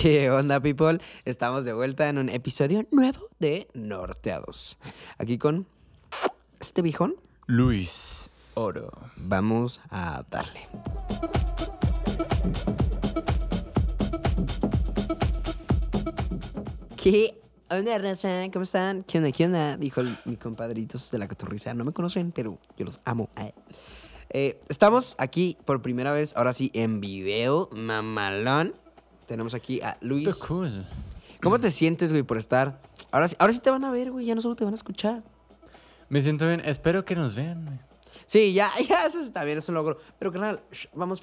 ¿Qué onda, people? Estamos de vuelta en un episodio nuevo de Norteados. Aquí con este viejón. Luis Oro. Vamos a darle. ¿Qué onda, raza? ¿Cómo están? ¿Qué onda? ¿Qué onda? Dijo el- mi compadritos de la cotorriza. No me conocen, pero yo los amo. Ay. Eh, estamos aquí por primera vez, ahora sí, en video, mamalón. Tenemos aquí a Luis. Está cool. ¿Cómo te sientes, güey, por estar? Ahora sí, ahora sí te van a ver, güey, ya no solo te van a escuchar. Me siento bien. Espero que nos vean. güey. Sí, ya, ya, eso es- también es un logro. Pero, carnal, vamos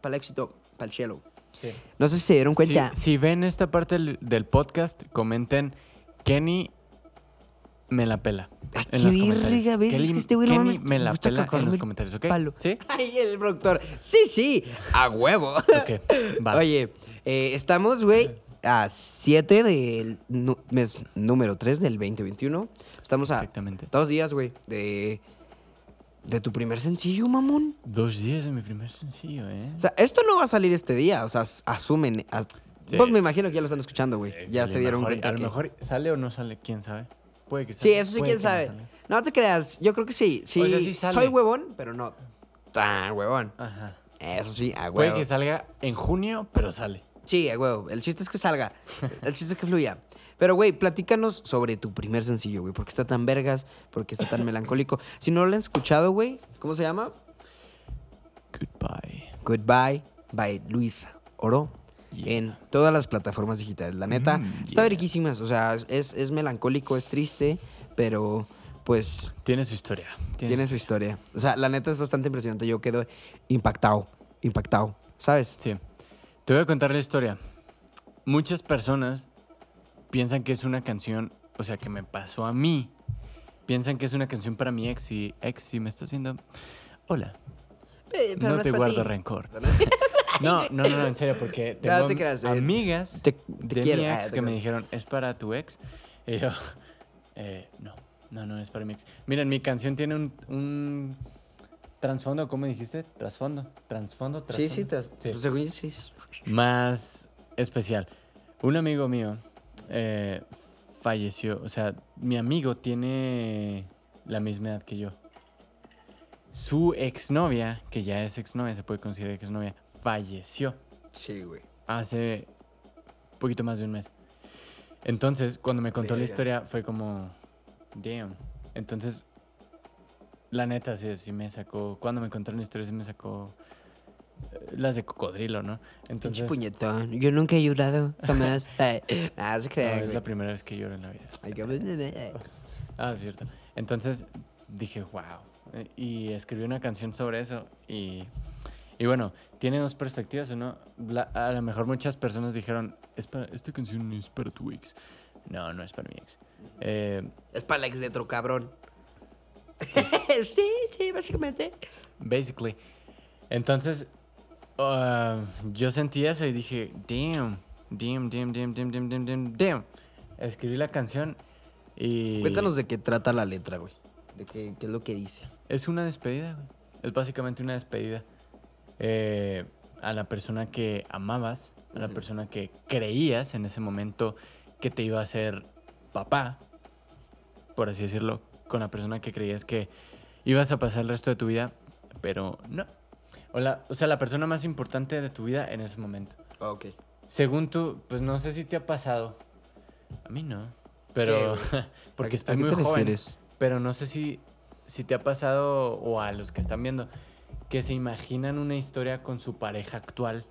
para el éxito, para el cielo. No sé si se dieron cuenta. Si, si ven esta parte del, del podcast, comenten Kenny me la pela. En qué los comentarios. ¿ves? Es Kelly- que este güey no Kenny mames, me la pela en los comentarios, ¿ok? palo. ¿Sí? Ay, el productor. Sí, sí, a huevo. Ok, va. Oye, eh, estamos, güey, a 7 del mes número 3 del 2021. Estamos a Exactamente. dos días, güey, de, de tu primer sencillo, mamón. Dos días de mi primer sencillo, ¿eh? O sea, esto no va a salir este día, o sea, as- asumen. as- Sí. Vos me imagino que ya lo están escuchando, güey. Eh, Ya se dieron mejor- cuenta A lo que- mejor sale o no sale, quién sabe. Puede que Sí, salga, eso sí, puede quién que no sabe. salga. No te creas, yo creo que sí. Sí, O sea, sí sale. soy huevón, pero no tan huevón. Ajá. Eso sí, a Puede huevo. que salga en junio, pero sale. Sí, huevo. El chiste es que salga. El chiste es que fluya. Pero, güey, platícanos sobre tu primer sencillo, güey. ¿Por qué está tan vergas? ¿Por qué está tan melancólico? Si no lo han escuchado, güey, ¿cómo se llama? Goodbye. Goodbye by Luis Oro. Yeah. En todas las plataformas digitales. La neta, Mm, está yeah. O sea, es, es melancólico, es triste, pero pues Tiene su historia. tiene su historia. O sea, la neta es bastante impresionante. Yo quedo impactado, impactado, ¿sabes? Sí. Te voy a contar la historia. Muchas personas piensan que es una canción, o sea, que me pasó a mí. Piensan que es una canción para mi ex y ex, si me estás viendo, hola. Eh, pero no, te guardo ti. rencor. No, no, no, no, en serio, porque No, tengo te creas, eh, amigas te- te de quiero, mi ah, ex te que me dijeron, ¿es para tu ex? Y yo, eh, no, no, no es para mi ex. Miren, mi canción tiene un, un trasfondo, ¿cómo dijiste? Trasfondo, trasfondo, Sí, sí, trasfondo. tras- Sí. pues, según yo, sí. más especial. Un amigo mío eh, falleció, o sea, mi amigo tiene la misma edad que yo. Su exnovia, que ya es exnovia, se puede considerar exnovia, falleció Sí, güey. hace poquito más de un mes. Entonces, cuando me contó la historia, fue como, damn. Entonces, la neta, sí, sí me sacó, cuando me contaron la historia, sí me sacó eh, las de cocodrilo, ¿no? Pinche Entonces, puñetón. Yo nunca he llorado, jamás. Nada, se no, crea, es la primera vez que lloro en la vida. Ah, es cierto. Entonces dije, wow. Eh, Y escribí una canción sobre eso. Y, y bueno, tiene dos perspectivas, ¿no? La- a lo mejor muchas personas dijeron, es para, esta canción es para tu ex. No, no es para mi ex. Eh, Es para el ex de otro cabrón. Sí, sí, básicamente. basically. Entonces, ah, yo sentí eso y dije, damn, damn, damn, damn, damn, damn, damn, damn, damn. Escribí la canción y... Cuéntanos de qué trata la letra, güey. De qué, qué es lo que dice. Es una despedida, güey. Es básicamente una despedida. Eh, a la persona que amabas, a la persona que creías en ese momento que te iba a ser papá, por así decirlo, con la persona que creías que ibas a pasar el resto de tu vida, pero no. O, la- o sea, la persona más importante de tu vida en ese momento. Ok. Según tú, pues no sé si te ha pasado. A mí no. Pero porque estoy muy joven. Pero no sé si, si te ha pasado o a los que están viendo que se imaginan una historia con su pareja actual.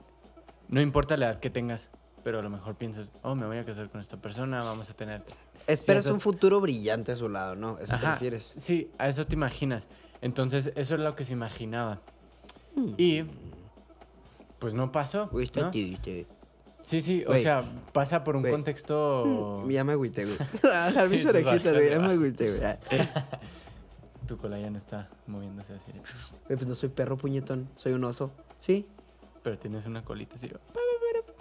No importa la edad que tengas, pero a lo mejor piensas, oh, me voy a casar con esta persona, vamos a tener... Esperas un futuro brillante a su lado, ¿no? ¿Eso te refieres? Sí, a eso te imaginas. Entonces, eso es lo que se imaginaba. Hmm. Y, pues no pasó. Está ¿no? Sí, sí, o sea, pasa por un contexto... Ya me agüité, güey. Bajar mis orejitas, güey. Ya me agüité, güey. Tu cola ya no está moviéndose así. Güey, pues no soy perro puñetón. Soy un oso. ¿Sí? Pero tienes una colita así.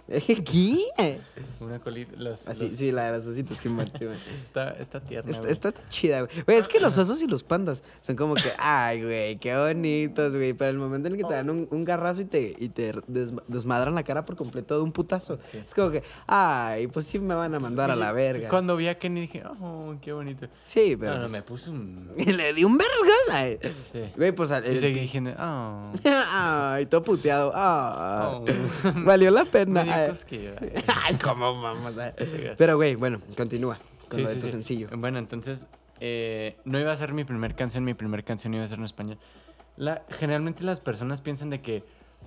¿Qué? Una colita. Los, Así, los- sí, la de los ositos, sí, man, sí, man. Está, está tierna. Está, güey. está, está chida, güey. Güey, es que los osos y los pandas son como que, ay, güey, qué bonitos, güey. Pero el momento en el que te dan un, un garrazo y te, y te desma- desmadran la cara por completo de un putazo, Sí. es como que, ay, pues sí me van a mandar a la verga. Cuando vi a Kenny dije, oh, qué bonito. Sí, pero. no, no, pues, me puso un. Y le di un vergas. Sí. Güey, pues. al- Y el- seguí diciendo, oh. ay, todo puteado. Ah, oh. Valió la pena. Ay. cómo vamos. Pero, güey, bueno, continúa con Sí, lo de sí, tu sí. sencillo. Bueno, entonces, eh, no iba a ser mi primer canción, mi primer canción iba a ser en español. La, generalmente las personas piensan de que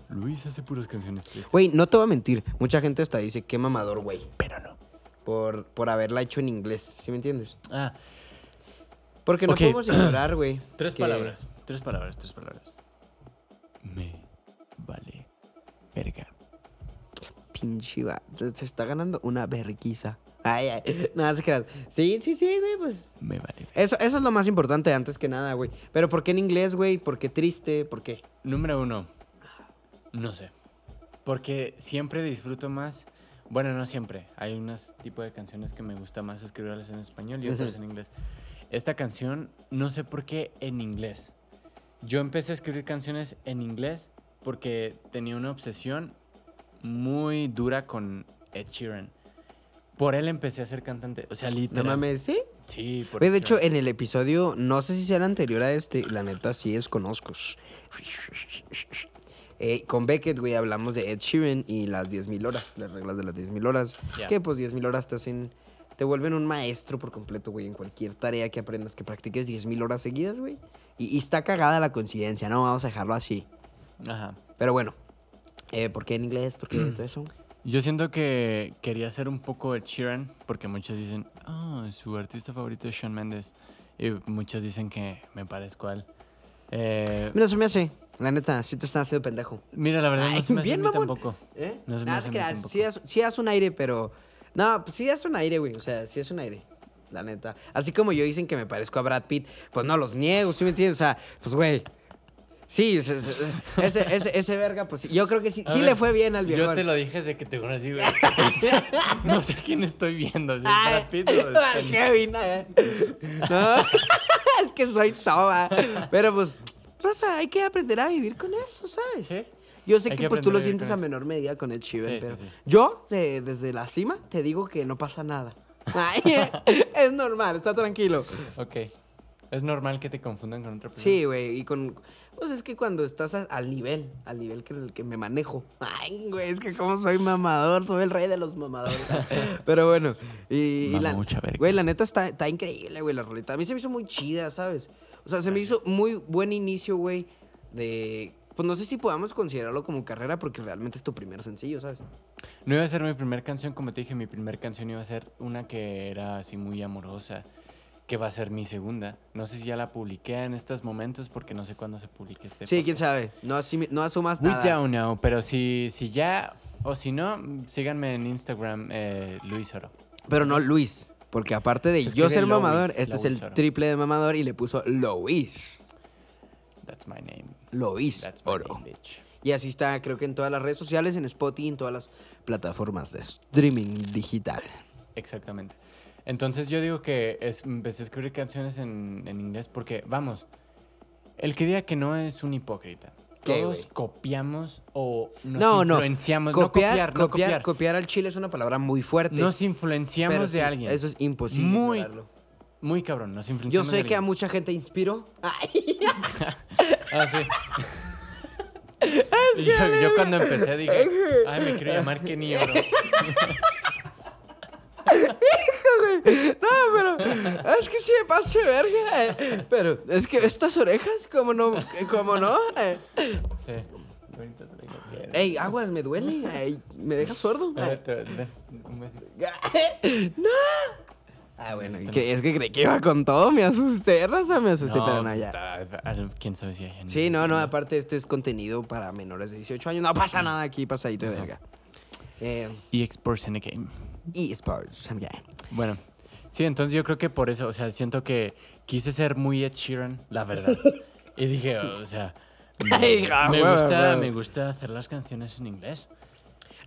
Luis hace puras canciones tristes. Güey, no te voy a mentir. Mucha gente hasta dice, qué mamador, güey. Pero no. Por, por haberla hecho en inglés. ¿Sí me entiendes? Ah, Porque no podemos ignorar, güey. tres que- palabras. Tres palabras, tres palabras. Me vale verga. Pinche va. Se está ganando una verguiza. Ay, ay. Nada, se creas. Sí, sí, sí, güey, pues. Me vale. Eso, eso es lo más importante antes que nada, güey. Pero ¿por qué en inglés, güey? ¿Por qué triste? ¿Por qué? Número uno. No sé. Porque siempre disfruto más. Bueno, no siempre. Hay unos tipos de canciones que me gusta más escribirlas en español y otras en inglés. Esta canción, no sé por qué en inglés. Yo empecé a escribir canciones en inglés porque tenía una obsesión muy dura con Ed Sheeran. Por él empecé a ser cantante. O sea, No literal. mames, ¿sí? Sí, por Güey, de hecho, en el episodio, no sé si sea el anterior a este, la neta sí desconozco. Eh, con Beckett, güey, hablamos de Ed Sheeran y las 10.000 horas, las reglas de las 10.000 horas. Que pues 10.000 horas te hacen, te vuelven un maestro por completo, güey, en cualquier tarea que aprendas, que practiques 10.000 horas seguidas, güey. Y, y está cagada la coincidencia, ¿no? Vamos a dejarlo así. Ajá. Pero bueno, eh, ¿por qué en inglés? ¿Por qué todo eso? Yo siento que quería ser un poco Ed Sheeran, porque muchos dicen, ah, su artista favorito es Shawn Mendes. Y muchos dicen que me parezco a él. Eh, Mira, se me hace, la neta, sí te están haciendo pendejo. mira, la verdad Ay, no se me hace bien, tampoco. ¿Eh? No se me Nada, hace a mí creas, tampoco. sí, haz, sí haz un aire, pero. No, pues sí haz un aire, güey. O sea, sí es un aire. La neta. Así como yo dicen que me parezco a Brad Pitt, pues no los niego, ¿sí me entiendes? O sea, pues güey. Sí, ese, ese, ese, verga, pues yo creo que sí, A sí ver, le fue bien al viejo. Yo te lo dije desde que te conocí, güey. no sé quién estoy viendo, si es Ay, es. Kevin, eh. No, es que soy toba. Pero pues, Rosa, hay que aprender a vivir con eso, ¿sabes? Sí. Yo sé que, que pues tú lo sientes a menor medida con el Sí, sí, pero sí. yo de- desde la cima te digo que no pasa nada. Ay, es normal, está tranquilo. Ok. Es normal que te confundan con otra persona. Sí, güey, y con pues es que cuando estás a- al nivel, al nivel que el que me manejo. Ay, güey, es que como soy mamador, soy el rey de los mamadores. Pero bueno, y, y la, güey, la neta está, está increíble, güey, la rolita. A mí se me hizo muy chida, ¿sabes? O sea, se me hizo muy buen inicio, güey, de pues no sé si podamos considerarlo como carrera porque realmente es tu primer sencillo, ¿sabes? No iba a ser mi primera canción, como te dije, mi primera canción iba a ser una que era así muy amorosa, que va a ser mi segunda. No sé si ya la publiqué en estos momentos porque no sé cuándo se publique este. Sí, quién sabe. No, asumi- no asumas We nada. don't know, pero si, si ya, o si no, síganme en Instagram, eh, Luis Oro. Pero no Luis. Porque aparte de Se yo ser mamador, este es el Oro. triple de mamador y le puso Lois. That's my name. That's my Oro. name, bitch. Y así está, creo que en todas las redes sociales, en Spotify, en todas las plataformas de streaming digital. Exactamente. Entonces yo digo que es- empecé a escribir canciones en, en inglés porque, vamos, el que diga que no es un hipócrita. ¿Qué, Todos copiamos o nos No, no. influenciamos. Copiar, no copiar, no copiar, copiar. copiar al chile es una palabra muy fuerte. Nos influenciamos pero de sí, alguien. Eso es imposible. Muy-. Muy cabrón, nos Yo influenciamos sé de que a mucha gente inspiró. Ay, Ah, sí. Yo, yo cuando empecé dije, ay, me quiero llamar Kenny Oro. no, pero es que sí me pasé verga. eh. Pero es que estas orejas, como no, como no. eh. Sí. Bonitas orejas tiene. Ey, aguas, me duele. Me deja sordo. A ver, te- ven, un besito. ¡No! Ah, bueno, que- es que creí que iba con todo. Me asusté, raza, me asusté, pero no, pues ya. está- al- quién sabe si hay gente. Sí, no, no, aparte este es contenido para menores de 18 años. No pasa nada aquí, pasadito de verga. Eh, eSports in the game. eSports, ya. Bueno, sí, entonces yo creo que por eso, o sea, siento que quise ser muy Ed Sheeran, la verdad. y dije, o sea, me, me gusta, me gusta hacer las canciones en inglés.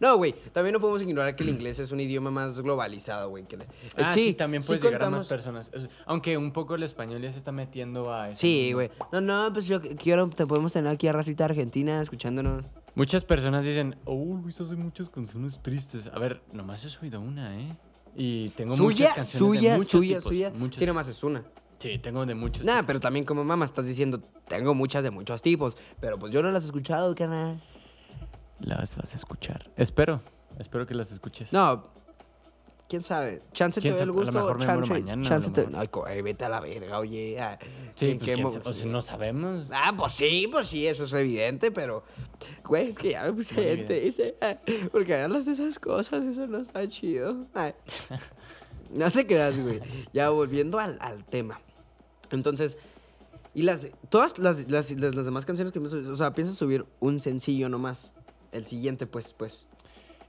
No, güey, también no podemos ignorar que el inglés es un idioma más globalizado, güey. Que ah, sí, también puedes llegar a más personas. Aunque un poco el español ya se está metiendo a... Sí, güey. No, no, pues yo quiero, te podemos tener aquí a Racita Argentina escuchándonos. Muchas personas dicen, oh, Luis hace muchas canciones tristes. A ver, nomás he oído una, ¿eh? Y tengo muchas canciones suya, de muchos suya, tipos, suya. Muchos... Sí, nomás es una. Sí, tengo de muchos. Nah, pero también como mamá estás diciendo, tengo muchas de muchos tipos. Pero pues yo no las he escuchado, carnal. Las vas a escuchar. Espero, espero que las escuches. No, quién sabe. Chance te doy el gusto. A lo mejor chance, mañana. Chance te... Ay, vete a la verga, oye. Ah, sí, pues, o sea, no sabemos. Ah, pues sí, pues sí, eso es evidente, pero. Güey, es que ya me puse gente, dice. Ah, porque hablas de esas cosas, eso no está chido. no te creas, güey. Ya volviendo al, al tema. Entonces. Y las. Todas las, las, las, demás canciones que me. O sea, piensas subir un sencillo nomás. El siguiente, pues, pues.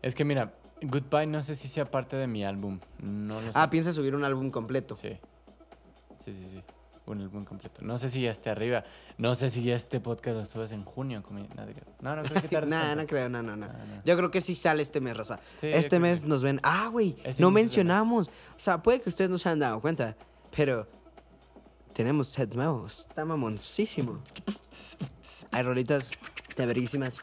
Es que mira, Goodbye no sé si sea parte de mi álbum. No lo sé. Ah, piensas subir un álbum completo. Sí. Sí, sí, sí. Un álbum completo. No sé si ya esté arriba. No sé si ya este podcast lo subes en junio. No, no creo que tarde. no, no creo, no, no, no, Yo creo que sí sale este mes, Rosa. este mes nos ven. Ah, güey. No mencionamos. O sea, puede que ustedes no se hayan dado cuenta. Pero tenemos set nuevos. Está mamoncísimo. Hay rolitas de verguísimas.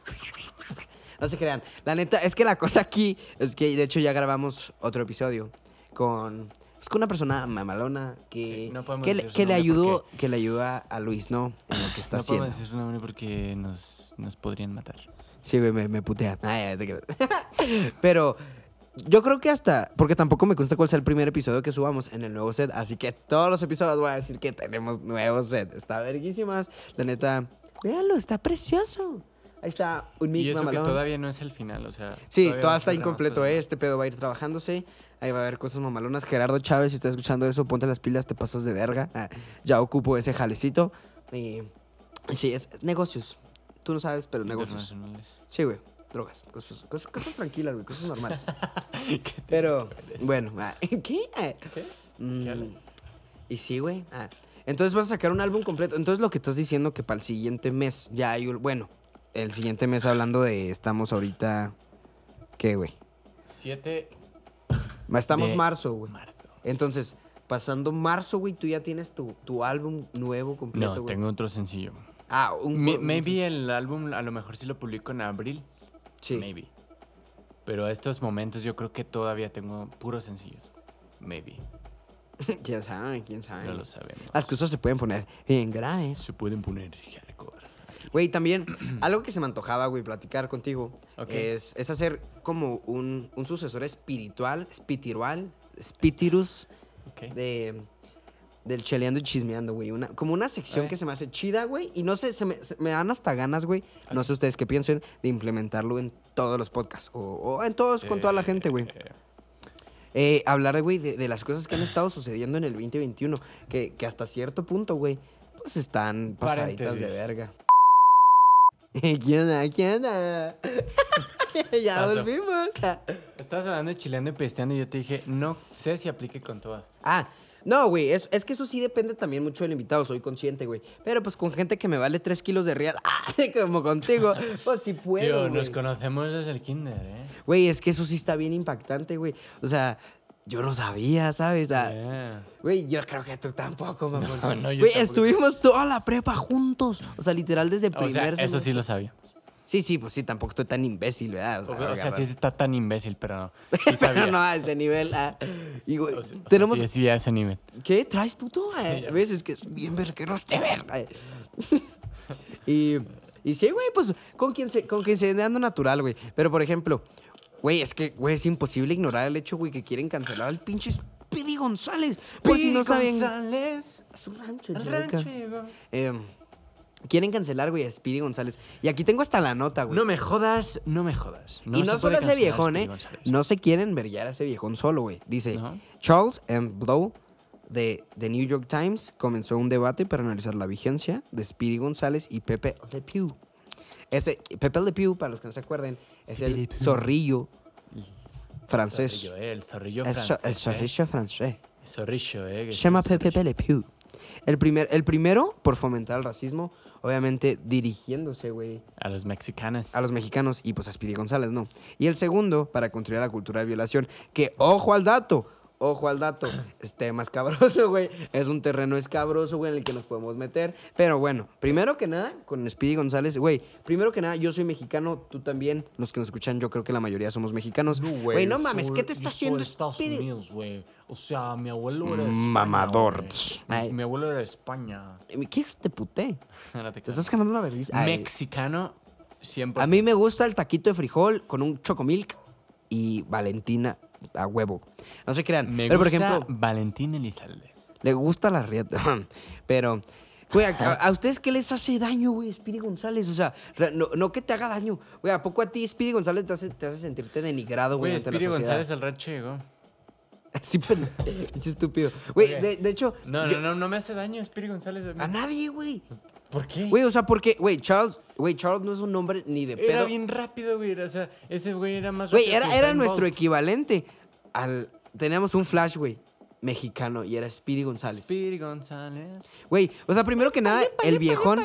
No se crean. La neta, es que la cosa aquí es que, de hecho, ya grabamos otro episodio con, pues, con una persona mamalona que, que, le, que le ayudó, que le ayuda a Luis, ¿no? En lo que está haciendo. No podemos decir su nombre porque nos, nos podrían matar. Sí, güey, me, me putea. Ay, te Pero yo creo que hasta, porque tampoco me consta cuál sea el primer episodio que subamos en el nuevo set, así que todos los episodios voy a decir que tenemos nuevo set. Está verguísimas. La neta, véanlo, está precioso. Ahí está un mic Y eso que todavía no es el final, o sea. Sí, todavía, está incompleto este pedo va a ir trabajándose. Ahí va a haber cosas mamalonas. Gerardo Chávez, si estás escuchando eso, ponte las pilas, te pasas de verga. Ah, ya ocupo ese jalecito. Y sí, es, negocios. Tú no sabes, pero negocios. Sí, güey. Drogas. Cosas, cosas, tranquilas, güey. Cosas normales. pero, bueno. Ah, ¿Qué? Ah, ¿Qué? Mm, y sí, güey. Entonces vas a sacar un álbum completo. Entonces lo que estás diciendo que para el siguiente mes ya hay un... Bueno, el siguiente mes hablando de. Estamos ahorita. ¿Qué, güey? Siete. Estamos marzo, güey. Entonces, pasando marzo, güey, tú ya tienes tu, tu álbum nuevo completo, No, tengo otro sencillo. Ah, un. maybe el álbum, a lo mejor sí lo publico en abril. Sí. Maybe. Pero a estos momentos yo creo que todavía tengo puros sencillos. Maybe. quién sabe, quién sabe. No lo sabemos. Las cosas se pueden poner en graves. Se pueden poner Güey, también, algo que se me antojaba, güey, platicar contigo, es, es, hacer como un, un sucesor espiritual, espiritual, spitirus, de, del cheleando y chismeando, güey. Una, como una sección que se me hace chida, güey. Y no sé, se me, me dan hasta ganas, güey. No sé ustedes qué piensen de implementarlo en todos los podcasts. O, en todos, con toda la gente, güey. Eh, hablar, güey, de, de, las cosas que han estado sucediendo en el 2021. Que, que hasta cierto punto, güey, pues están pasaditas de verga. ¿Quién onda? ¿Quién onda? ya volvimos. Estabas hablando de chileando y pisteando y yo te dije, no sé si aplique con todas. Ah, no, güey, es, es, que eso sí depende también mucho del invitado, soy consciente, güey. Pero pues con gente que me vale 3 kilos de real, como contigo, pues sí puedo. Tío, nos conocemos desde el kinder, ¿eh? Güey, es que eso sí está bien impactante, güey. O sea, yo no sabía, ¿sabes? Güey, yo creo que tú tampoco. No, no, Güey, estuvimos toda la prepa juntos. O sea, literal desde primer o sea, Eso sí lo sabíamos. Sí, sí, pues sí, tampoco estoy tan imbécil, ¿verdad? O sea, sí está tan imbécil, pero no. Sí sabía. no a ese nivel. Ah. Y, güey, tenemos... sí, sí, a ese nivel. ¿Qué? ¿Traes, puto? A veces que es bien verguero este ver. y, y sí, güey, pues con quien se, con quien se ande natural, güey. Pero, por ejemplo, Güey, es que, güey, es imposible ignorar el hecho, güey, que quieren cancelar al pinche Speedy González. Por si no saben. González. A su rancho, eh, Quieren cancelar, güey, a Speedy González. Y aquí tengo hasta la nota, güey. No me jodas, no me jodas. y no solo ese viejón, ¿eh? No se quieren verguiar a ese viejón solo, güey. Dice, Charles M. Blow de The New York Times comenzó un debate para analizar la vigencia de Speedy González y Pepe Le Pew. Ese, Pepe Le Pew, para los que no se acuerden, es el zorrillo francés. El zorrillo, eh, el francés. El zorrillo francés. El zorrillo, eh. Se llama Pepe Le Pew. El, primer, el primero, por fomentar el racismo, obviamente dirigiéndose, güey. A los mexicanos. A los mexicanos y pues a Speedy González, ¿no? Y el segundo, para construir la cultura de violación, que, ojo al dato, ojo al dato, este más cabroso, güey. Es un terreno escabroso, güey, en el que nos podemos meter. Pero bueno, primero que nada, con Speedy González, güey, primero que nada, yo soy mexicano, tú también, los que nos escuchan, yo creo que la mayoría somos mexicanos. Güey, no, mames, ¿qué te está haciendo Estados Unidos, güey? O sea, mi abuelo era Mamador. mi abuelo era de España. ¿Qué es este puté? te estás ganando la vergüenza. Mexicano, siempre. A mí me gusta el taquito de frijol con un chocomilk y Valentina a huevo. No se crean. Me Pero, por ejemplo, Valentín Elizalde. Le gusta la rieta. Pero, güey, a, ustedes qué les hace daño, güey, Speedy González? O sea, no, que te haga daño. Güey, ¿a poco a ti Speedy González te hace, te hace sentirte denigrado, güey? Güey, Speedy González el red llegó. Sí, pero es estúpido. Güey, de, hecho. No, no, no, no me hace daño Speedy González. A nadie, güey. ¿Por qué? Güey, o sea, porque, güey, Charles, güey, Charles no es un nombre ni de pedo. Era bien rápido, güey. O sea, ese güey era más Güey, era, era nuestro equivalente al. Teníamos un Flash, güey, mexicano y era Speedy González. Speedy González. Güey, o sea, primero que nada, el viejón.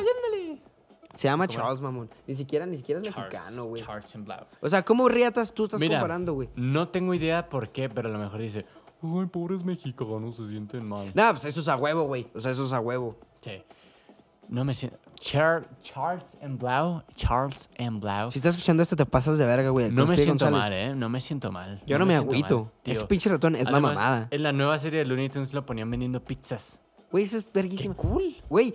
Se llama Charles, mamón. Ni siquiera, ni siquiera es mexicano, güey. Charles and Blau. O sea, ¿cómo riatas tú estás comparando, güey? No tengo idea por qué, pero a lo mejor dice, ay, pobres mexicanos se sienten mal. No, pues eso es a huevo, güey. O sea, eso es a huevo. Sí. No me siento. Charles and Blau. Charles and Blau. Si estás escuchando esto, te pasas de verga, güey. No me siento mal, ¿eh? No me siento mal. Yo no, me, agüito. Ese pinche ratón es la mamada. En la nueva serie de Looney Tunes lo ponían vendiendo pizzas. Güey, eso es verguísimo. Qué cool. Güey,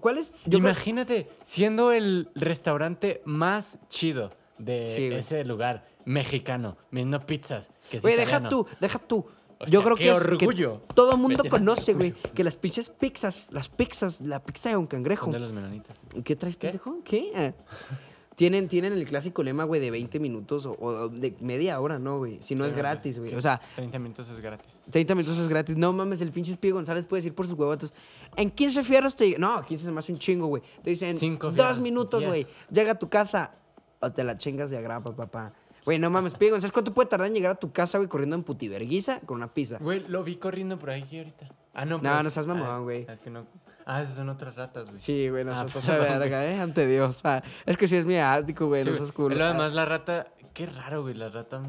¿cuál es? Imagínate, siendo el restaurante más chido de ese lugar mexicano, vendiendo pizzas. Güey, deja tú, deja tú. Yo creo que, orgullo. Es todo el mundo conoce, güey, que las pinches pizzas, las pizzas, la pizza de un cangrejo. Son de los menonitas. ¿Qué traes, ¿Qué? ¿Qué? Ah. Tienen, tienen el clásico lema, güey, de 20 minutos o, de media hora, ¿no, güey? Si no es gratis, güey. O sea... 30 minutos es gratis. 30 minutos es gratis. No mames, el pinche Espíritu González puede decir por sus huevotos. En 15 fierros te... No, 15 es más un chingo, güey. Te dicen... Cinco dos minutos, güey. Llega a tu casa o te la chingas de agrapa, papá. Güey, no mames, Pigo, ¿sabes cuánto puede tardar en llegar a tu casa, güey, corriendo en putiverguiza con una pizza? Güey, lo vi corriendo por ahí ahorita. Ah, no, No, pues, no estás mamón, ah, güey. es que no. Ah, esas son otras ratas, güey. Sí, güey, no ah, seas verga, ¿eh? Ante Dios. Ah, es que sí es mi ático, güey, no seas culo. Pero además la rata... Qué raro, güey, la rata...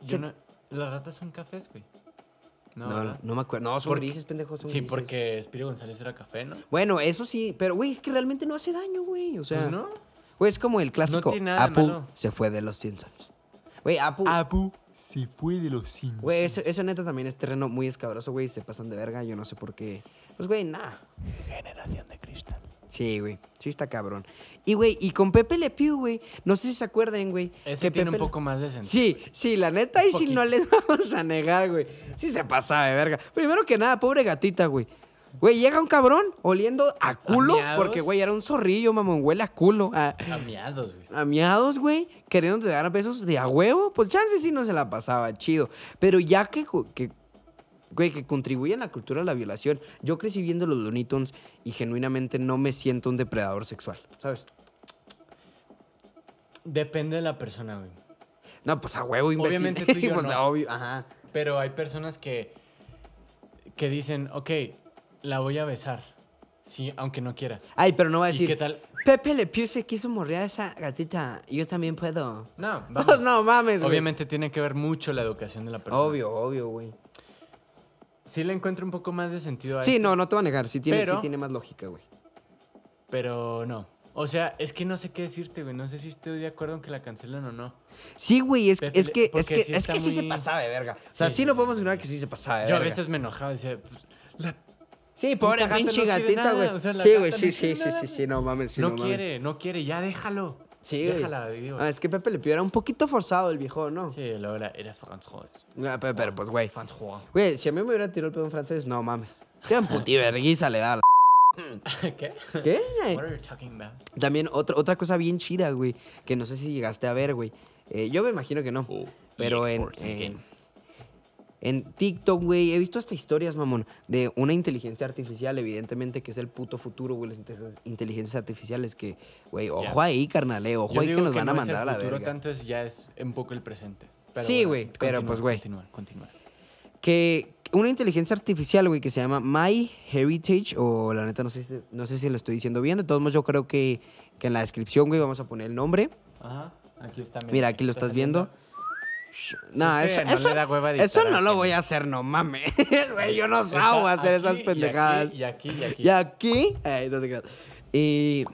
Yo no... Las ratas son cafés, güey. No, no, no, me acuerdo. No, son grises, pendejos. sí, porque Espíritu González era café, ¿no? Bueno, eso sí, pero, güey, es que realmente no hace daño, güey. O sea, pues no. Güey, es como el clásico. No Apu se fue de los Simpsons. Güey, Apu. Apu se fue de los Simpsons. Güey, eso, neta también es terreno muy escabroso, güey. Se pasan de verga. Yo no sé por qué. Pues, güey, nada. Generación de cristal. Sí, güey. Sí está cabrón. Y, güey, y con Pepe Le Pew, güey. No sé si se acuerdan, güey. Ese tiene un poco más de sentido. Sí, sí, la neta. Y si no les vamos a negar, güey. Sí se pasaba de verga. Primero que nada, pobre gatita, güey. Güey, llega un cabrón oliendo a culo. porque, güey, era un zorrillo, mamón. Huele a culo. A, miados, güey. A miados, güey. Queriendo dar besos de a huevo. Pues chance sí no se la pasaba chido. Pero ya que, que güey, que contribuye a la cultura de la violación. Yo crecí viendo los Looney Tunes y genuinamente no me siento un depredador sexual, ¿sabes? Depende de la persona, güey. No, pues a huevo, imbécil. Obviamente tú y yo pues, no. obvio, ajá. Pero hay personas que, que dicen, ok, la voy a besar. Sí, aunque no quiera. Ay, pero no va a decir. ¿Y qué tal? Pepe Le Pew se quiso morrer a esa gatita. Yo también puedo. No, vamos. no mames, güey. Obviamente tiene que ver mucho la educación de la persona. Obvio, obvio, güey. Sí le encuentro un poco más de sentido a Sí, no, no te voy a negar. Sí tiene, sí tiene más lógica, güey. Pero no. O sea, es que no sé qué decirte, güey. No sé si estoy de acuerdo en que la cancelen o no. Sí, güey, es, es que, es que, sí, es que sí se pasaba de verga. O sea, sí, no podemos ignorar que sí se pasaba de Yo a veces me enojaba, decía, pues, la Sí, pobre pinche gatita, güey. sí, güey, sí, sí, sí, sí, sí, no mames. no, quiere, no quiere, ya déjalo. Sí, Déjala, digo. Ah, es que Pepe Le Pew era un poquito forzado el viejo, ¿no? Sí, lo era, era francés. Ah, pero, pero, pues, güey. Güey, si a mí me hubiera tirado el pedo en francés, no mames. Qué puti verguiza le da la... ¿Qué? ¿Qué? What are you talking about? También otra, otra cosa bien chida, güey, que no sé si llegaste a ver, güey. Eh, yo me imagino que no. Oh, pero en, en TikTok, güey, he visto hasta historias, mamón, de una inteligencia artificial, evidentemente, que es el puto futuro, güey, las inteligencias artificiales que, güey, ojo ahí, carnal, eh, ojo ahí que nos van a mandar a la verga. El futuro tanto es ya es un poco el presente. sí, güey, pero pues, güey. Continúa, continúa. Que una inteligencia artificial, güey, que se llama My Heritage, o la neta no sé, si, no sé si lo estoy diciendo bien. De todos modos, yo creo que, que en la descripción, güey, vamos a poner el nombre. Ajá, aquí está. Mira, aquí, lo estás viendo. No, eso, no, eso no lo voy a hacer, no mames. Güey, yo no sabo hacer esas pendejadas. Y aquí, y aquí. Y aquí. Ay, no te Y.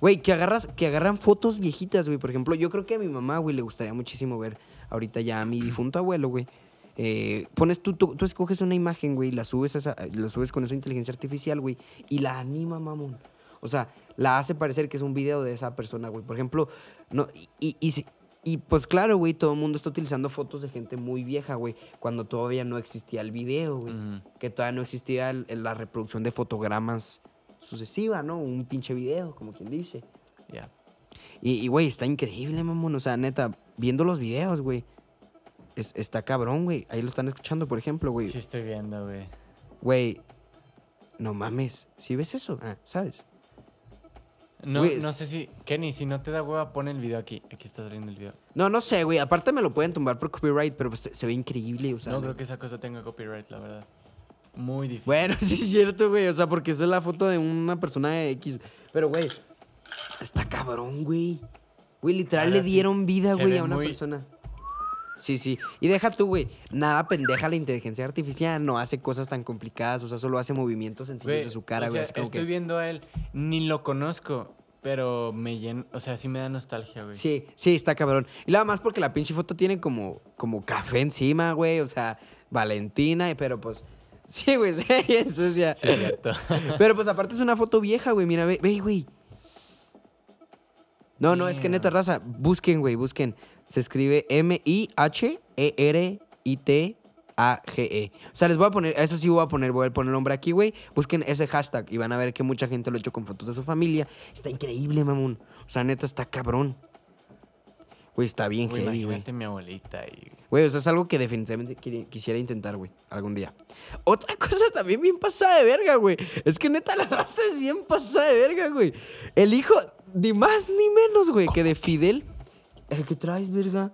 Güey, que, agarras, que agarran fotos viejitas, güey. Por ejemplo, yo creo que a mi mamá, güey, le gustaría muchísimo ver ahorita ya a mi difunto abuelo, güey. Eh, pones tú, tú, escoges una imagen, güey, la subes, esa, la subes con esa inteligencia artificial, güey, y la anima, mamón. O sea, la hace parecer que es un video de esa persona, güey. Por ejemplo, no, y, y, y pues claro, güey, todo el mundo está utilizando fotos de gente muy vieja, güey, cuando todavía no existía el video, güey. Que todavía no existía la reproducción de fotogramas sucesiva, ¿no? Un pinche video, como quien dice. Ya. Y, güey, está increíble, mamón. O sea, neta, viendo los videos, güey. está cabrón, güey. Ahí lo están escuchando, por ejemplo, güey. Sí, estoy viendo, güey. Güey, no mames. ¿Sí ves eso? Ah, ¿sabes? No, no sé si. Kenny, si no te da hueva, pon el video aquí. Aquí está saliendo el video. No, no sé, güey. Aparte me lo pueden tumbar por copyright, pero pues, se ve increíble. O sea, no, creo que esa cosa tenga copyright, la verdad. Muy difícil. Bueno, sí es cierto, güey. O sea, porque esa es la foto de una persona de X. Pero, güey, está cabrón, güey. Güey, literal le dieron vida, güey, a una persona. Sí, sí. Y deja tú, güey. Nada pendeja la inteligencia artificial. No hace cosas tan complicadas. O sea, solo hace movimientos sencillos de su cara, güey. estoy viendo a él. Ni lo conozco. Pero me llena, o sea, sí me da nostalgia, güey. Sí, sí, está cabrón. Y nada más porque la pinche foto tiene como, como café encima, güey. O sea, Valentina, pero pues. Sí, güey, sí, sucia. Sí, cierto. pero pues aparte es una foto vieja, güey. Mira, ve, ve, güey. No, no, es que neta raza, busquen, güey, busquen. Se escribe M-I-H-E-R-I-T-A-G-E. O sea, les voy a poner, eso sí voy a poner, voy a poner el nombre aquí, güey. Busquen ese hashtag y van a ver que mucha gente lo ha hecho con fotos de su familia. Está increíble, mamón. O sea, neta, está cabrón. Güey, está bien güey, heavy, güey. mi abuelita y... Güey, o sea, es algo que definitivamente quisiera intentar, güey, algún día. Otra cosa también bien pasada de verga, güey. Es que neta la raza es bien pasada de verga, güey. El hijo, ni más ni menos, güey, que de Fidel ¿El que traes, verga?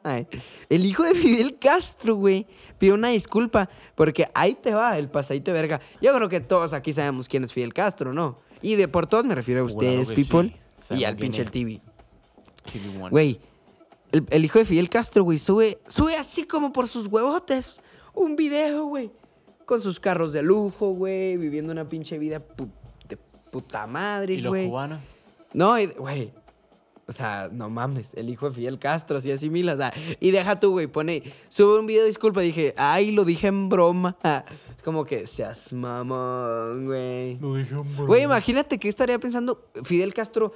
el hijo de Fidel Castro, güey, pidió una disculpa porque ahí te va el pasadito de verga. Yo creo que todos aquí sabemos quién es Fidel Castro, ¿no? Y de por todos me refiero a ustedes, people, y al pinche el TV. Güey, el, hijo de Fidel Castro, güey, sube, sube así como por sus huevotes un video, güey, con sus carros de lujo, güey, viviendo una pinche vida de puta madre, güey. ¿Y lo cubano? No, güey, o sea, no mames, el hijo de Fidel Castro, así asimila. O sea, y deja tú, güey, pone, sube un video, disculpa, dije, ay, lo dije en broma. Es como que seas mamón, güey. Lo dije en broma. Güey, imagínate qué estaría pensando Fidel Castro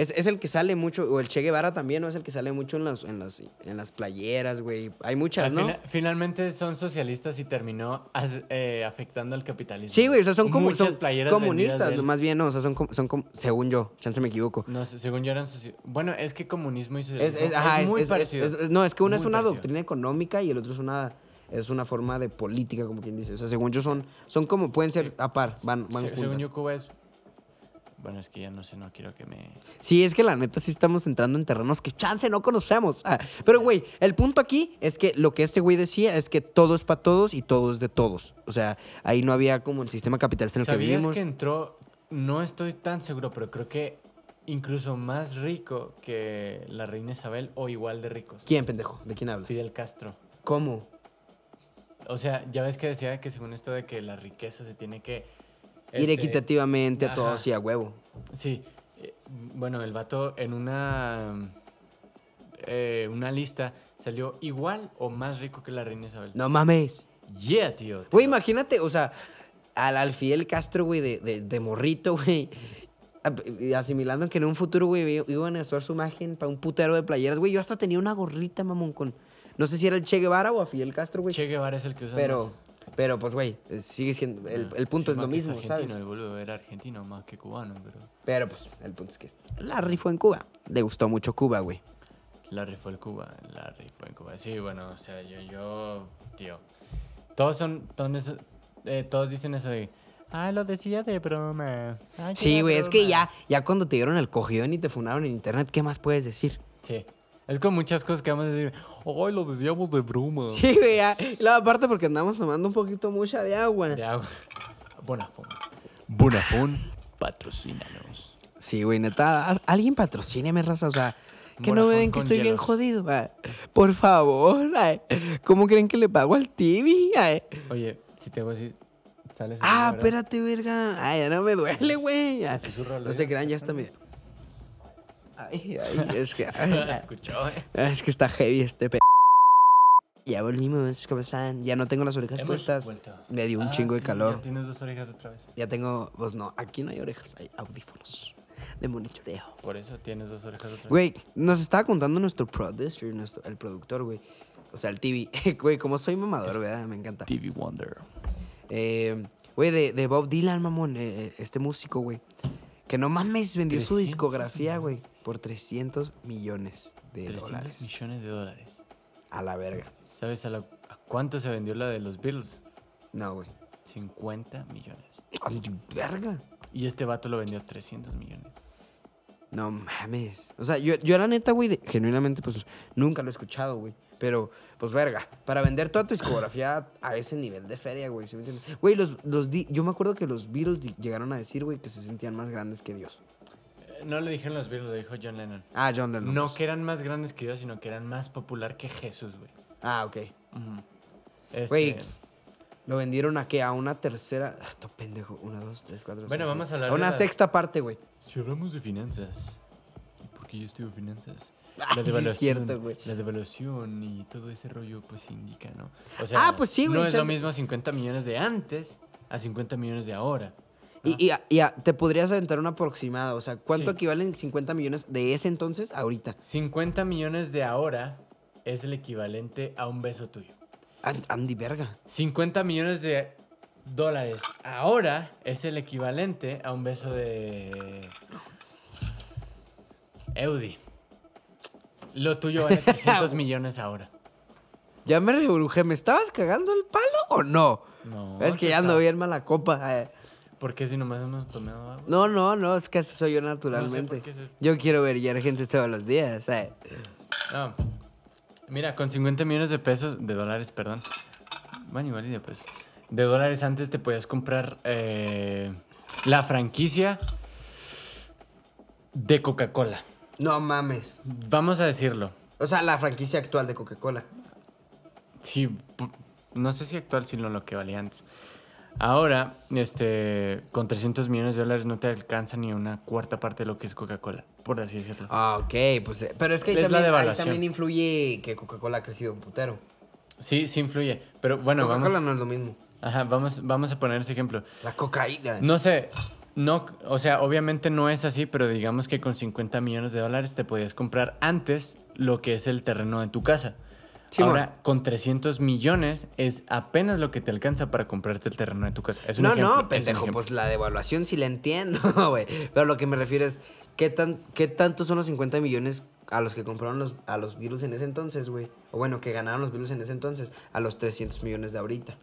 es, es, el que sale mucho, o el Che Guevara también, ¿no? Es el que sale mucho en las, en las, en las playeras, güey. Hay muchas, ¿no? finalmente son socialistas y terminó eh, afectando al capitalismo. Sí, güey, o sea, son, como, son comunistas, más bien, ¿no? O sea, son, son según yo, chance me equivoco. No, según yo eran Bueno, es que comunismo y socialismo es, ajá, es muy parecido. no, es que uno es una doctrina económica y el otro es una es una forma de política, como quien dice. O sea, según yo son, son como, pueden ser a par, van, van juntas. Según yo, Cuba es bueno, es que ya no sé, no quiero que me. Sí, es que la neta sí estamos entrando en terrenos que chance no conocemos. Ah, pero, güey, el punto aquí es que lo que este güey decía es que todo es para todos y todo es de todos. O sea, ahí no había como el sistema capitalista en el que vivimos. ¿Sabías que entró? No estoy tan seguro, pero creo que incluso más rico que la reina Isabel o igual de ricos. ¿Quién, pendejo? ¿De quién hablas? Fidel Castro. ¿Cómo? O sea, ya ves que decía que según esto de que la riqueza se tiene que Ir este, equitativamente a todos y a huevo. Sí. Eh, bueno, el vato en una, eh, una lista salió igual o más rico que la reina Isabel. No mames. Yeah, tío. Güey, imagínate, o sea, al, al Fidel Castro, güey, de, de, morrito, güey. Asimilando que en un futuro, güey, iban a usar su imagen para un putero de playeras. Güey, yo hasta tenía una gorrita, mamón, con... No sé si era el Che Guevara o a Fidel Castro, güey. Che Guevara es el que usa Pero, pero pues, güey, sigue siendo. El, el punto es lo mismo, es argentino, El boludo era argentino más que cubano, pero. Pero pues, el punto es que Larry fue en Cuba. Le gustó mucho Cuba, güey. Larry fue en Cuba, Larry fue en Cuba. Sí, bueno, o sea, yo, yo tío. Todos son. Todos, eh, todos dicen eso de. Ah, lo decía de broma. sí, güey, es que ya, ya cuando te dieron el cogión y te funaron en internet, ¿qué más puedes decir? Sí. Es con muchas cosas que vamos a decir, ¡ay, lo decíamos de bruma! Sí, güey, ya. Y luego, aparte porque andamos tomando un poquito mucha de agua. De agua. Bonafón. Bonafón, patrocínanos. Sí, güey, neta, alguien patrocíneme, raza, o sea, que no Bonafón ven que con estoy bien hielos. jodido, ay. Por favor, ay. ¿Cómo creen que le pago al TV? ay? Oye, si te hago así, sales Ah, espérate, verga. Ay, ya no me duele, güey. Ay, susurro al No se oído. crean, ya está medio. Ay, ay, es que. ay, ay. Escuchó, eh. Es que está heavy este pe. Ya volvimos, ¿cómo están? Ya no tengo las orejas Hemos puestas. vuelto. Me dio un Ah, chingo de calor. Ya tienes dos orejas otra vez. Ya tengo, pues no, aquí no hay orejas, hay audífonos de monitoreo. Por eso tienes dos orejas otra vez. Güey, nos estaba contando nuestro producer, nuestro, el productor, güey. O sea, el TV. Güey, como soy mamador, ¿verdad? Me encanta. TV Wonder. Eh, Güey, de, de Bob Dylan, mamón, eh, este músico, güey. Que no mames, vendió su 300 discografía, güey, por 300 millones de 300 dólares. millones de dólares. A la verga. ¿Sabes a, la- a cuánto se vendió la de los Beatles? No, güey. 50 millones. Verga. Y este vato lo vendió a 300 millones. No mames. O sea, yo, yo la neta, güey, de- genuinamente, pues nunca lo he escuchado, güey. Pero, pues verga, para vender toda tu discografía a ese nivel de feria, güey, ¿sí me entiendes? Güey, los, los di- yo me acuerdo que los Beatles llegaron a decir, güey, que se sentían más grandes que Dios. No lo dijeron los Beatles, lo dijo John Lennon. Ah, John Lennon. No pues. que eran más grandes que Dios, sino que eran más popular que Jesús, güey. Ah, ok. Ujú. Este, Güey, ¿Lo vendieron a qué? A una tercera. Ah, to pendejo. Una, dos, tres, cuatro. Bueno, cinco, vamos seis. a hablar A de una la- sexta parte, güey. Si hablamos de finanzas, porque yo estudio finanzas, Ah, la sí es devaluación, cierto, güey. la devaluación y todo ese rollo, pues indica, ¿no? O sea, Ah, pues sí, güey, No es lo chance- mismo 50 millones de antes a 50 millones de ahora. Y, y, a- y a- te podrías aventar un aproximado. O sea, ¿cuánto Sí. equivalen 50 millones de ese entonces a ahorita? 50 millones de ahora es el equivalente a un beso tuyo. An- Andy, verga. 50 millones de dólares ahora es el equivalente a un beso de Eudi. Lo tuyo vale 300 millones ahora. Ya me rebrujé. ¿Me estabas cagando el palo o no? No. es que ya ando bien mala copa. eh. ¿Por qué si nomás hemos tomado agua? No, no, no. Es que así soy yo No sé naturalmente. Yo quiero ver ya gente todos los días. No. Mira, con 50 millones de pesos, de dólares, perdón. Bueno, igual y de pesos. De dólares antes te podías comprar eh, la franquicia de Coca-Cola. No mames. Vamos a decirlo. O sea, la franquicia actual de Coca-Cola. Sí, no sé si actual, sino lo que valía antes. Ahora, este, con 300 millones de dólares no te alcanza ni una cuarta parte de lo que es Coca-Cola, por así decirlo. Ah, ok, pues. eh, Pero es que ahí, Es también, ahí también influye que Coca-Cola ha crecido un putero. Sí, sí influye. Pero bueno, Coca-Cola vamos, no es lo mismo. ajá, vamos, vamos a poner ese ejemplo. La cocaína. No sé, no, o sea, obviamente no es así, pero digamos que con 50 millones de dólares te podías comprar antes lo que es el terreno de tu casa. Ahora, con 300 millones es apenas lo que te alcanza para comprarte el terreno de tu casa. Es un no, ejemplo, no, pendejo, pues la devaluación sí la entiendo, güey. Pero lo que me refiero es, ¿qué, tan, ¿qué tanto son los 50 millones a los que compraron los, a los virus en ese entonces, güey? O bueno, que ganaron los virus en ese entonces, a los 300 millones de ahorita.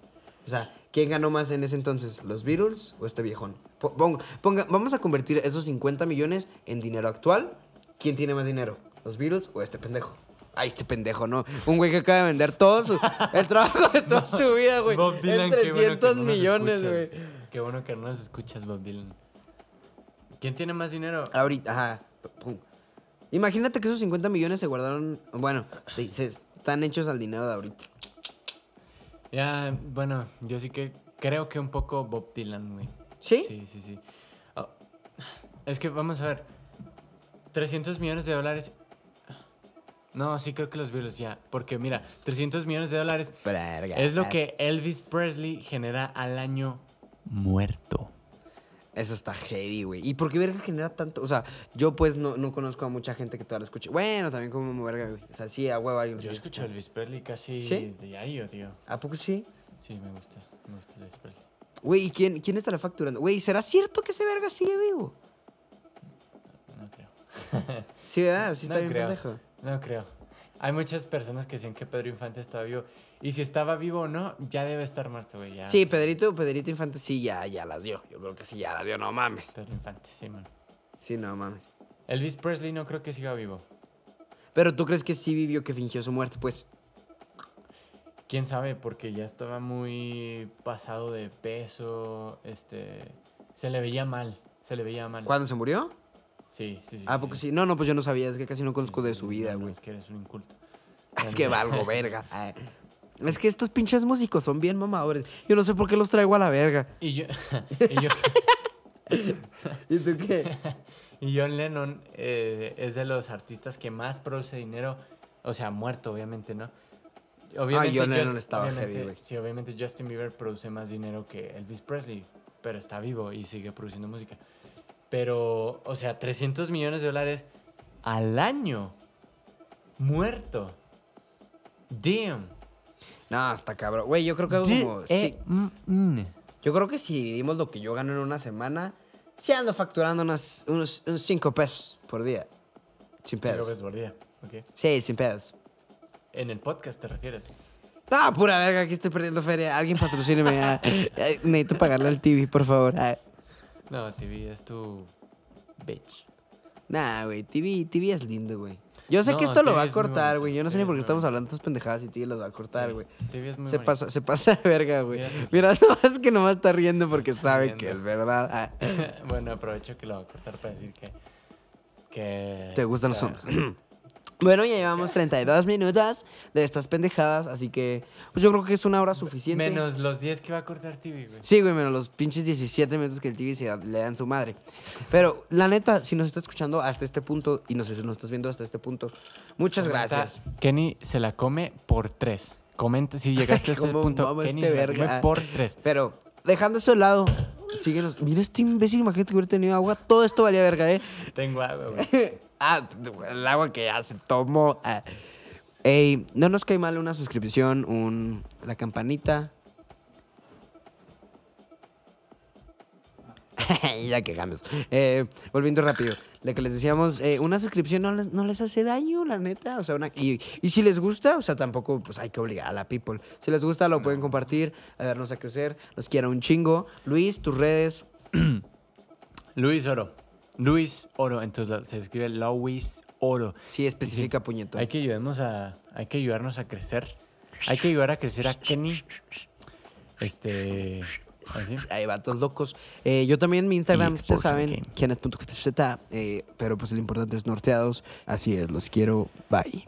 O sea, ¿quién ganó más en ese entonces? ¿Los Beatles o este viejón? Po- Ponga, ponga- vamos a convertir esos 50 millones en dinero actual. ¿Quién tiene más dinero? ¿Los Beatles o este pendejo? Ay, este pendejo, ¿no? Un güey que acaba de vender todo su, el trabajo de toda su vida, güey. Bob Dylan, en qué bueno que 300 no nos millones, güey. Qué bueno que no nos escuchas, Bob Dylan. ¿Quién tiene más dinero? Ahorita, ajá. pum. Imagínate que esos 50 millones se guardaron. Bueno, sí, se están hechos al dinero de ahorita. Ya, bueno, yo sí que creo que un poco Bob Dylan, güey. ¿Sí? Sí, sí, sí. Oh, es que vamos a ver. 300 millones de dólares. No, sí creo que los Beatles ya. Porque mira, 300 millones de dólares Verga. es lo que Elvis Presley genera al año muerto. Eso está heavy, güey. ¿Y por qué verga genera tanto? O sea, yo pues no, no conozco a mucha gente que todavía lo escuche. Bueno, también como verga, güey. O sea, sí, a huevo alguien lo Yo escucho a. Elvis Presley casi ¿Sí? diario, tío. ¿A poco sí? Sí, me gusta. Me gusta Elvis Presley. Güey, ¿y quién, quién estará facturando? Güey, ¿será cierto que ese verga sigue vivo? No creo. Sí, ¿verdad? Sí está No bien creo. pendejo. No creo. Hay muchas personas que dicen que Pedro Infante está vivo. Y si estaba vivo o no, ya debe estar muerto, güey. ya. Sí, Pedrito, Pedrito Infante sí, ya, ya las dio. Yo creo que sí, ya las dio, no mames. Pedro Infante, sí, man. Sí, no mames. Elvis Presley no creo que siga vivo. Pero tú crees que sí vivió, que fingió su muerte, pues. Quién sabe, porque ya estaba muy pasado de peso. Este. Se le veía mal. Se le veía mal. ¿Cuándo se murió? Sí, sí, sí. Ah, porque sí. No, no, pues yo no sabía. Es que casi no conozco de su vida, güey. es que eres un inculto. Es que valgo verga. Es que estos pinches músicos son bien mamadores. Yo no sé por qué los traigo a la verga. Y yo. y yo. ¿Y tú qué? Y John Lennon eh, es de los artistas que más produce dinero. O sea, muerto, obviamente, ¿no? Obviamente, ah, John Lennon estaba heavy, güey. Sí, obviamente Justin Bieber produce más dinero que Elvis Presley. Pero está vivo y sigue produciendo música. Pero, o sea, 300 millones de dólares al año. Muerto. Damn. No, está cabrón. Güey, yo creo que como. Eh, mm, mm. Yo creo que si dividimos lo que yo gano en una semana, sí ando facturando unos 5 pesos por día. Sin pedos. 5 pesos por día, ok. Sí, sin pedos. ¿En el podcast te refieres? No, pura verga, aquí estoy perdiendo feria. Alguien patrocíneme. Ah. Necesito pagarle al TV, por favor. Ah. No, TV es tu bitch. Nah, güey, TV, TV es lindo, güey. Yo sé que esto lo va a cortar, güey. Yo no sé ni por qué estamos hablando de estas pendejadas y TV lo va a cortar, güey. TV es muy se pasa, se pasa de verga, güey. Mira, no es que nomás está riendo porque sabe que es verdad. Ah. bueno, aprovecho que lo va a cortar para decir que. que ¿Te gustan los hombres? Bueno, ya llevamos 32 minutos de estas pendejadas, así que pues yo creo que es una hora suficiente. Menos los 10 que va a cortar TV, güey. Sí, güey, menos los pinches 17 minutos que el TV se le dan su madre. Pero la neta, si nos está escuchando hasta este punto y nos, nos estás viendo hasta este punto, muchas gracias. Kenny se la come por 3. Comenta si llegaste a este punto. Kenny este se la come por 3. Pero dejando eso de lado, síguenos. Mira este imbécil, imagínate que hubiera tenido agua. Todo esto valía verga, ¿eh? Tengo agua, güey. Ah, el agua que ya se tomó. Ah. Ey, no nos cae mal una suscripción, un, la campanita. ya que cambios. Eh, volviendo rápido. Lo que les decíamos, eh, una suscripción no les, no les, hace daño, la neta. O sea, una, y, y, si les gusta, o sea, tampoco pues hay que obligar a la people. Si les gusta, lo pueden compartir, a darnos a crecer. Los quiero un chingo. Luis, tus redes. Luis Oro. Luis Oro, entonces se escribe Luis Oro. Sí, especifica puñetón. Hay que ayudarnos a, hay que ayudarnos a crecer. Hay que ayudar a crecer a Kenny. Este. ¿Así? Hay vatos locos. Eh, yo también mi Instagram, ustedes saben, quién es punto eh, pero pues lo importante es norteados. Así es, los quiero. Bye.